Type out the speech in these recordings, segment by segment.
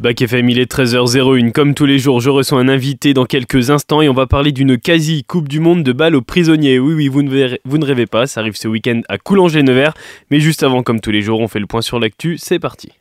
Bac FM, il est 13h01. Comme tous les jours, je reçois un invité dans quelques instants et on va parler d'une quasi Coupe du Monde de balle aux prisonniers. Oui, oui, vous ne, vous ne rêvez pas, ça arrive ce week-end à Coulanger-Nevers. Mais juste avant, comme tous les jours, on fait le point sur l'actu. C'est parti.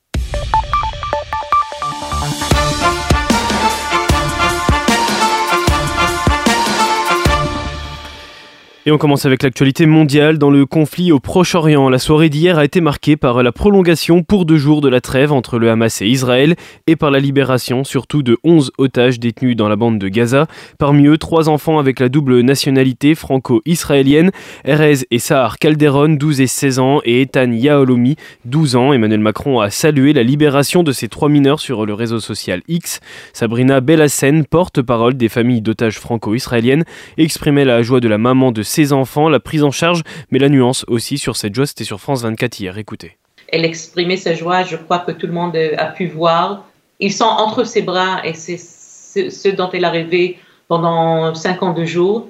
On commence avec l'actualité mondiale. Dans le conflit au Proche-Orient, la soirée d'hier a été marquée par la prolongation pour deux jours de la trêve entre le Hamas et Israël et par la libération surtout de 11 otages détenus dans la bande de Gaza. Parmi eux, trois enfants avec la double nationalité franco-israélienne, Erez et Sahar Calderon, 12 et 16 ans, et Ethan Yaolomi, 12 ans. Emmanuel Macron a salué la libération de ces trois mineurs sur le réseau social X. Sabrina Bellassen, porte-parole des familles d'otages franco-israéliennes, exprimait la joie de la maman de ses enfants, la prise en charge, mais la nuance aussi sur cette joie, c'était sur France 24 hier. Écoutez. Elle exprimait sa joie, je crois que tout le monde a pu voir. Ils sont entre ses bras et c'est ce dont elle a rêvé pendant 52 jours,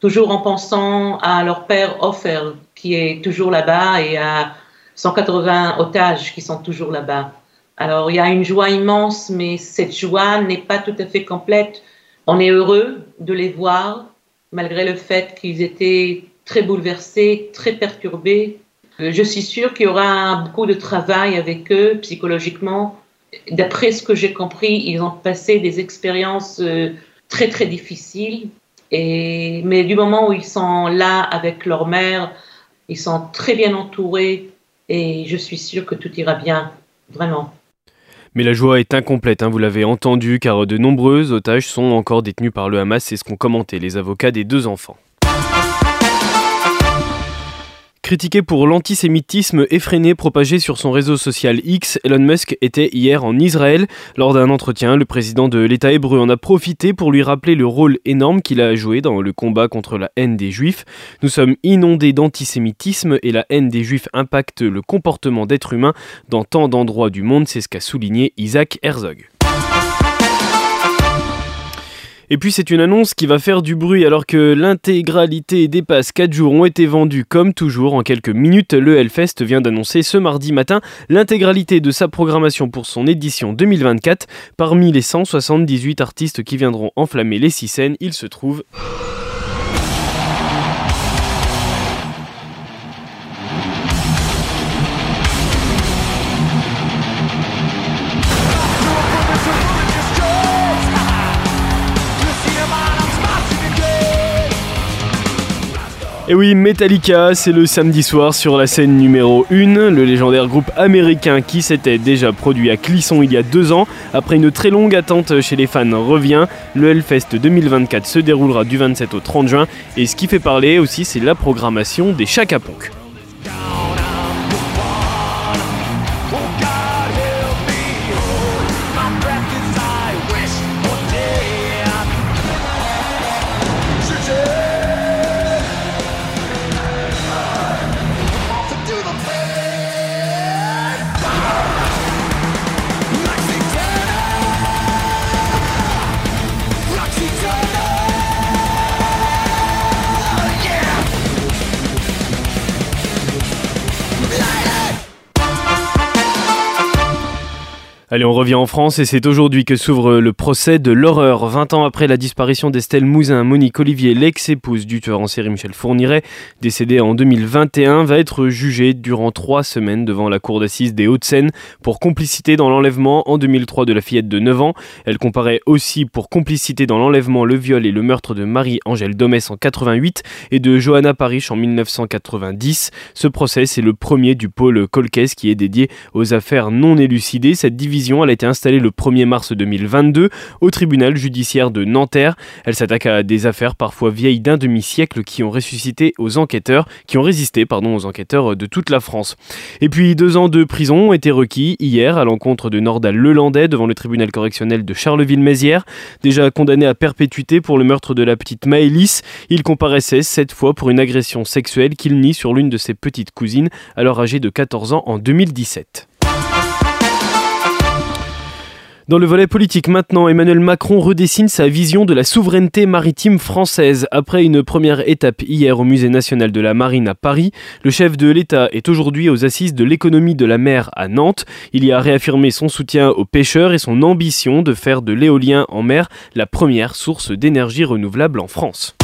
toujours en pensant à leur père Ofer, qui est toujours là-bas, et à 180 otages qui sont toujours là-bas. Alors il y a une joie immense, mais cette joie n'est pas tout à fait complète. On est heureux de les voir, malgré le fait qu'ils étaient très bouleversés, très perturbés. Euh, je suis sûre qu'il y aura beaucoup de travail avec eux psychologiquement. D'après ce que j'ai compris, ils ont passé des expériences euh, très très difficiles. Et, mais du moment où ils sont là avec leur mère, ils sont très bien entourés et je suis sûre que tout ira bien, vraiment. Mais la joie est incomplète, hein, vous l'avez entendu, car de nombreux otages sont encore détenus par le Hamas, c'est ce qu'ont commenté les avocats des deux enfants. Critiqué pour l'antisémitisme effréné propagé sur son réseau social X, Elon Musk était hier en Israël. Lors d'un entretien, le président de l'État hébreu en a profité pour lui rappeler le rôle énorme qu'il a joué dans le combat contre la haine des juifs. Nous sommes inondés d'antisémitisme et la haine des juifs impacte le comportement d'être humain dans tant d'endroits du monde, c'est ce qu'a souligné Isaac Herzog. Et puis c'est une annonce qui va faire du bruit alors que l'intégralité des passes 4 jours ont été vendues comme toujours en quelques minutes. Le Hellfest vient d'annoncer ce mardi matin l'intégralité de sa programmation pour son édition 2024. Parmi les 178 artistes qui viendront enflammer les six scènes, il se trouve... Et oui, Metallica, c'est le samedi soir sur la scène numéro 1, le légendaire groupe américain qui s'était déjà produit à Clisson il y a deux ans. Après une très longue attente chez les fans revient, le Hellfest 2024 se déroulera du 27 au 30 juin. Et ce qui fait parler aussi c'est la programmation des Chaka Allez, on revient en France et c'est aujourd'hui que s'ouvre le procès de l'horreur. 20 ans après la disparition d'Estelle Mouzin, Monique Olivier, l'ex-épouse du tueur en série Michel Fourniret, décédée en 2021, va être jugée durant trois semaines devant la cour d'assises des Hauts-de-Seine pour complicité dans l'enlèvement en 2003 de la fillette de 9 ans. Elle comparaît aussi pour complicité dans l'enlèvement, le viol et le meurtre de Marie-Angèle Domès en 88 et de Johanna Parish en 1990. Ce procès, c'est le premier du pôle Colquès qui est dédié aux affaires non élucidées. Cette division elle a été installée le 1er mars 2022 au tribunal judiciaire de Nanterre. Elle s'attaque à des affaires parfois vieilles d'un demi-siècle qui ont ressuscité aux enquêteurs, qui ont résisté pardon, aux enquêteurs de toute la France. Et puis deux ans de prison ont été requis hier à l'encontre de Nordal Lelandais devant le tribunal correctionnel de Charleville-Mézières. Déjà condamné à perpétuité pour le meurtre de la petite Maëlys, il comparaissait cette fois pour une agression sexuelle qu'il nie sur l'une de ses petites cousines, alors âgée de 14 ans en 2017. Dans le volet politique maintenant, Emmanuel Macron redessine sa vision de la souveraineté maritime française. Après une première étape hier au Musée national de la marine à Paris, le chef de l'État est aujourd'hui aux assises de l'économie de la mer à Nantes. Il y a réaffirmé son soutien aux pêcheurs et son ambition de faire de l'éolien en mer la première source d'énergie renouvelable en France.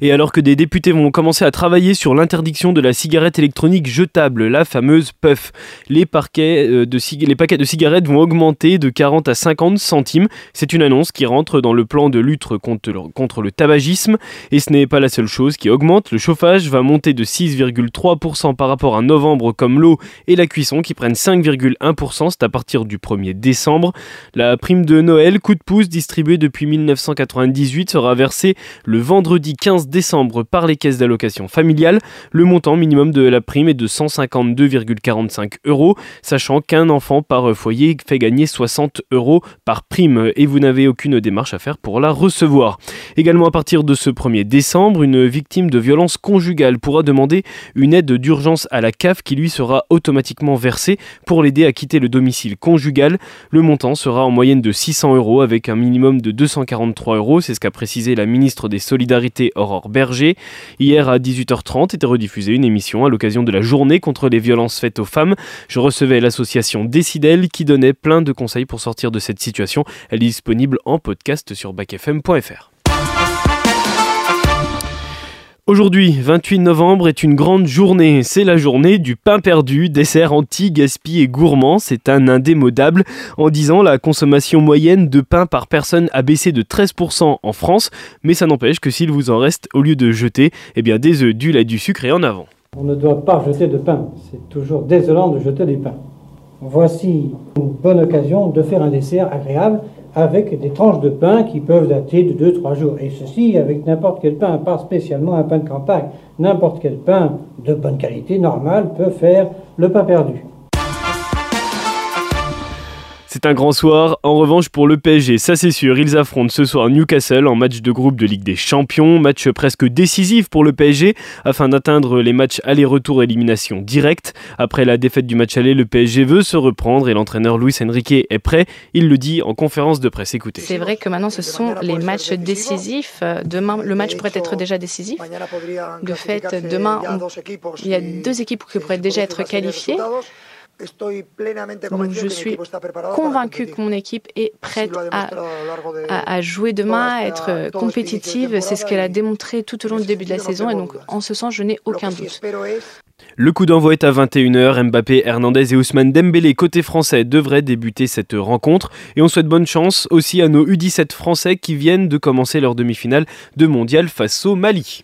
Et alors que des députés vont commencer à travailler sur l'interdiction de la cigarette électronique jetable, la fameuse puff, les, euh, paquets de cigarettes vont augmenter de 40 à 50 centimes. C'est une annonce qui rentre dans le plan de lutte contre le, contre le tabagisme. Et ce n'est pas la seule chose qui augmente. Le chauffage va monter de 6,3% par rapport à novembre comme l'eau et la cuisson qui prennent 5,1%. C'est à partir du 1er décembre. La prime de Noël, coup de pouce distribuée depuis 1998, sera versée le vendredi 15 décembre par les caisses d'allocation familiale. Le montant minimum de la prime est de 152,45 euros, sachant qu'un enfant par foyer fait gagner 60 euros par prime et vous n'avez aucune démarche à faire pour la recevoir. Également à partir de ce 1er décembre, une victime de violence conjugale pourra demander une aide d'urgence à la CAF qui lui sera automatiquement versée pour l'aider à quitter le domicile conjugal. Le montant sera en moyenne de 600 euros avec un minimum de 243 euros, c'est ce qu'a précisé la ministre des Solidarités Aurore Berger. Hier à 18h30 était rediffusée une émission à l'occasion de la journée contre les violences faites aux femmes. Je recevais l'association Décidel qui donnait plein de conseils pour sortir de cette situation. Elle est disponible en podcast sur backfm.fr. Aujourd'hui, 28 novembre, est une grande journée. C'est la journée du pain perdu, dessert anti-gaspi et gourmand. C'est un indémodable. En 10 ans, la consommation moyenne de pain par personne a baissé de 13% en France. Mais ça n'empêche que s'il vous en reste, au lieu de jeter, eh bien des œufs, du lait, du sucre et en avant. On ne doit pas jeter de pain. C'est toujours désolant de jeter du pain. Voici une bonne occasion de faire un dessert agréable avec des tranches de pain qui peuvent dater de 2-3 jours. Et ceci avec n'importe quel pain, pas spécialement un pain de campagne. N'importe quel pain de bonne qualité, normal, peut faire le pain perdu. C'est un grand soir. En revanche, pour le PSG, ça c'est sûr, ils affrontent ce soir Newcastle en match de groupe de Ligue des Champions. Match presque décisif pour le PSG afin d'atteindre les matchs aller-retour élimination directe. Après la défaite du match aller, le PSG veut se reprendre et l'entraîneur Luis Enrique est prêt. Il le dit en conférence de presse. Écoutez. C'est vrai que maintenant ce sont les matchs décisifs. Demain, le match pourrait être déjà décisif. De fait, demain, il y a deux équipes qui pourraient déjà être qualifiées. Donc je suis convaincu que mon équipe est prête à, à, jouer demain, à être compétitive. C'est ce qu'elle a démontré tout au long du début de la saison et donc en ce sens, je n'ai aucun doute. Le coup d'envoi est à 21h. Mbappé, Hernandez et Ousmane Dembélé côté français devraient débuter cette rencontre. Et on souhaite bonne chance aussi à nos U17 français qui viennent de commencer leur demi-finale de mondial face au Mali.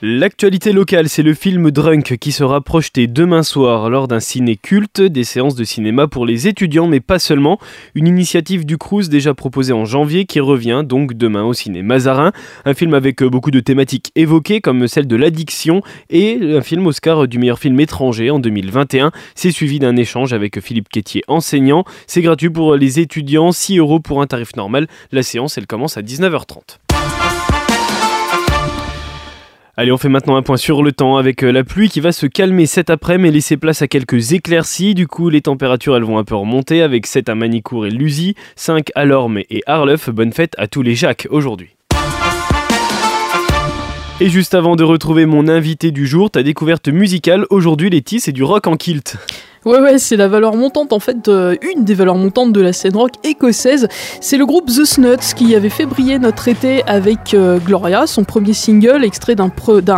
L'actualité locale, c'est le film Drunk qui sera projeté demain soir lors d'un ciné culte, des séances de cinéma pour les étudiants, mais pas seulement. Une initiative du Crous déjà proposée en janvier qui revient donc demain au ciné Mazarin. Un film avec beaucoup de thématiques évoquées comme celle de l'addiction et un film Oscar du meilleur film étranger en 2021. C'est suivi d'un échange avec Philippe Quétier, enseignant. C'est gratuit pour les étudiants, 6 euros pour un tarif normal. La séance, elle commence à 19h30. Allez, on fait maintenant un point sur le temps avec euh, la pluie qui va se calmer cet après-midi et laisser place à quelques éclaircies. Du coup, les températures elles vont un peu remonter avec 7 à Manicourt et Lusy, 5 à Lorme et Arleuf. Bonne fête à tous les Jacques aujourd'hui. Et juste avant de retrouver mon invité du jour, ta découverte musicale, aujourd'hui Letty, c'est du rock en kilt. Ouais, ouais, c'est la valeur montante, en fait, une des valeurs montantes de la scène rock écossaise. C'est le groupe The Snuts qui avait fait briller notre été avec euh, Gloria, son premier single, extrait d'un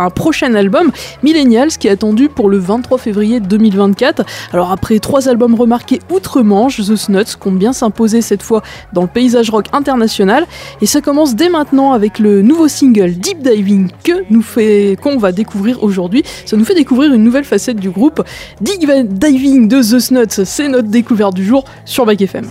prochain album, Millennials, qui est attendu pour le 23 février 2024. Alors, après trois albums remarqués outre-Manche, The Snuts compte bien s'imposer cette fois dans le paysage rock international. Et ça commence dès maintenant avec le nouveau single Deep Diving que nous fait, qu'on va découvrir aujourd'hui. Ça nous fait découvrir une nouvelle facette du groupe. Deep Diving de The Snuts, c'est notre découverte du jour sur Back FM.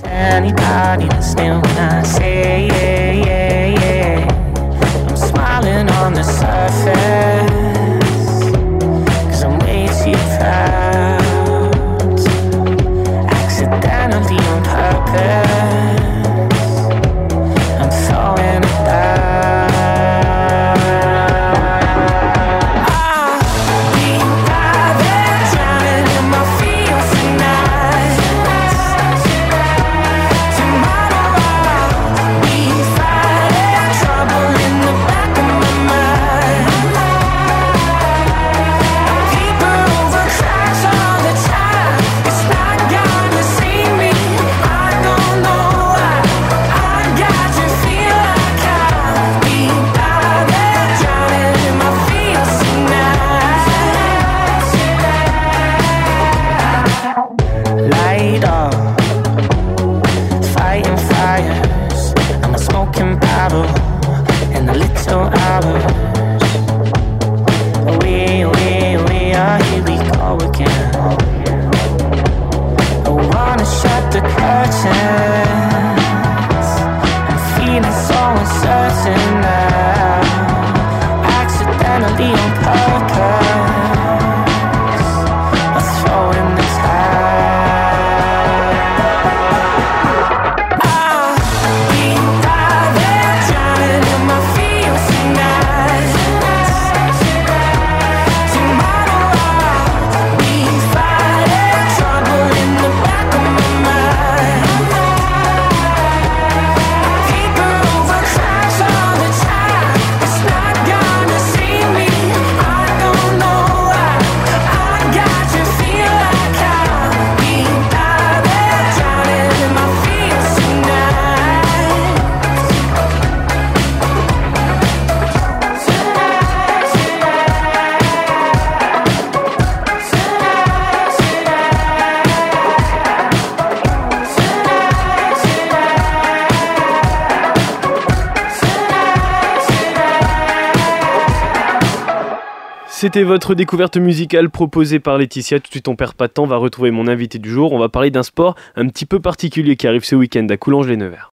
C'était votre découverte musicale proposée par Laetitia. Tout de suite, on perd pas de temps, on va retrouver mon invité du jour. On va parler d'un sport un petit peu particulier qui arrive ce week-end à Coulanges-les-Nevers.